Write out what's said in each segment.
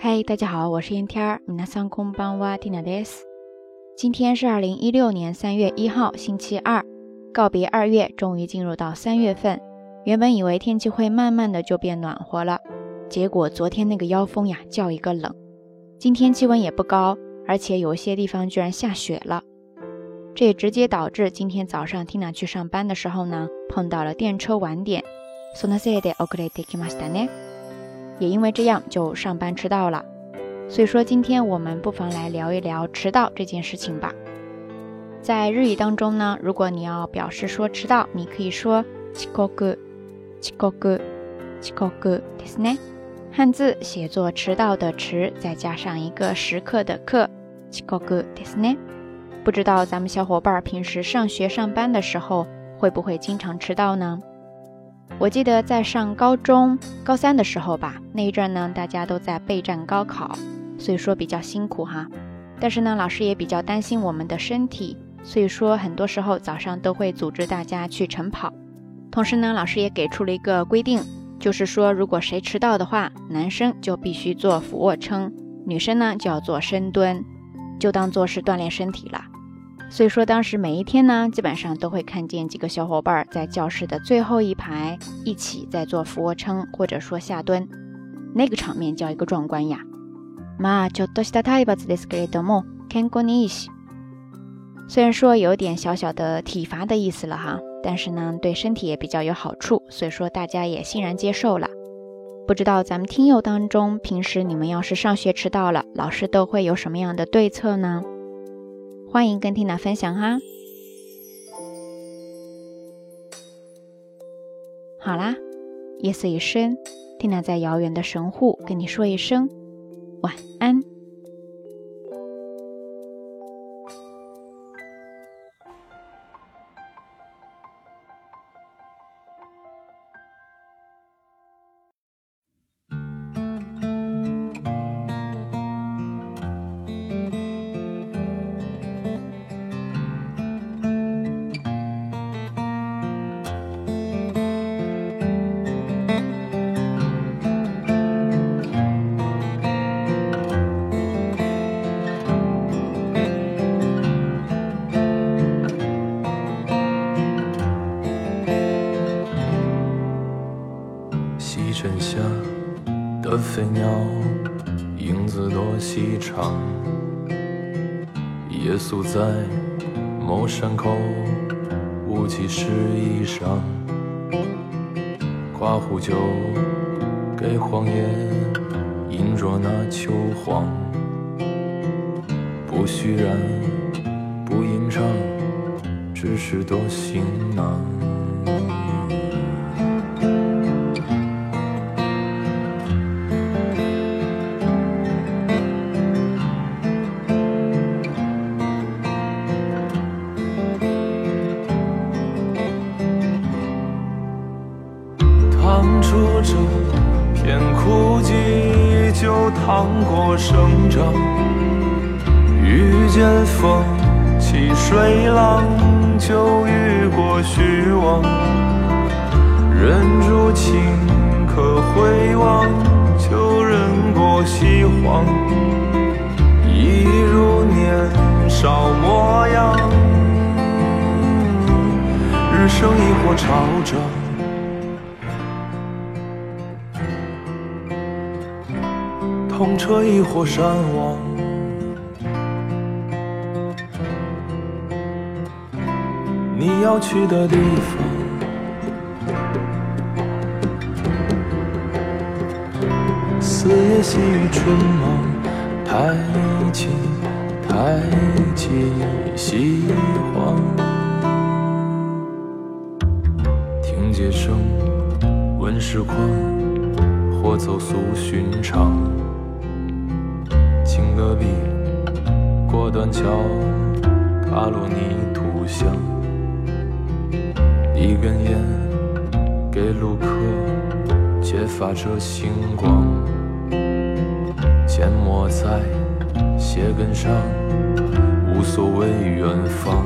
嗨，大家好，我是烟天儿。皆さんこんばんは、ティナです。今天是二零一六年三月一号，星期二。告别二月，终于进入到三月份。原本以为天气会慢慢的就变暖和了，结果昨天那个妖风呀，叫一个冷。今天气温也不高，而且有些地方居然下雪了。这也直接导致今天早上 Tina 去上班的时候呢，碰到了电车晚点。そのせいで遅れてきましたね。 也因为这样就上班迟到了。所以说今天我们不妨来聊一聊迟到这件事情吧。在日语当中呢，如果你要表示说迟到，你可以说遅刻、遅刻、遅刻ですね。汉字写作迟到的迟，再加上一个时刻的刻，遅刻ですね。不知道咱们小伙伴平时上学上班的时候会不会经常迟到呢？ 我记得在上高中高三的时候吧，那一阵呢，大家都在备战高考，所以说比较辛苦哈。但是呢，老师也比较担心我们的身体，所以说很多时候早上都会组织大家去晨跑。同时呢，老师也给出了一个规定，就是说如果谁迟到的话，男生就必须做俯卧撑，女生呢就要做深蹲，就当做是锻炼身体了。所以说，当时每一天呢，基本上都会看见几个小伙伴在教室的最后一排一起在做俯卧撑，或者说下蹲，那个场面叫一个壮观呀！まちょっとした体罰ですけれども、健康にいいし。虽然说有点小小的体罚的意思了哈，但是呢，对身体也比较有好处，所以说大家也欣然接受了。不知道咱们听友当中，平时你们要是上学迟到了，老师都会有什么样的对策呢？ 欢迎跟缇娜分享哈。好啦，夜色已深，缇娜在遥远的神户跟你说一声晚安。的飞鸟，影子多细长。夜宿在某山口，雾气湿衣裳。夸壶酒给荒野，饮着那秋黄。不虚然，不吟唱，只是多行囊。这片枯寂，就趟过生长；遇见风起水浪，就遇过虚妄。忍住情可回望，就忍过西荒。一如年少模样，日升亦或潮涨。风车亦或山望，你要去的地方。四野细雨春忙，太急太急西荒。听街声，闻时况，或走俗寻常。隔壁过断桥，踏落泥土香。一根烟给路客，揭发着星光。缄默在鞋跟上，无所谓远方。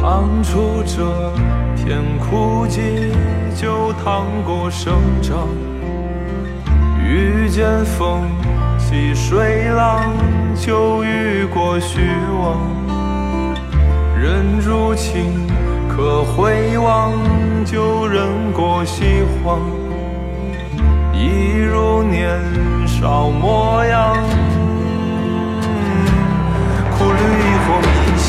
趟出这片枯寂，就趟过生长。遇。见风起水浪，就遇过虚妄。人如情可回望，就忍过西荒。一如年少模样，苦旅亦或迷香。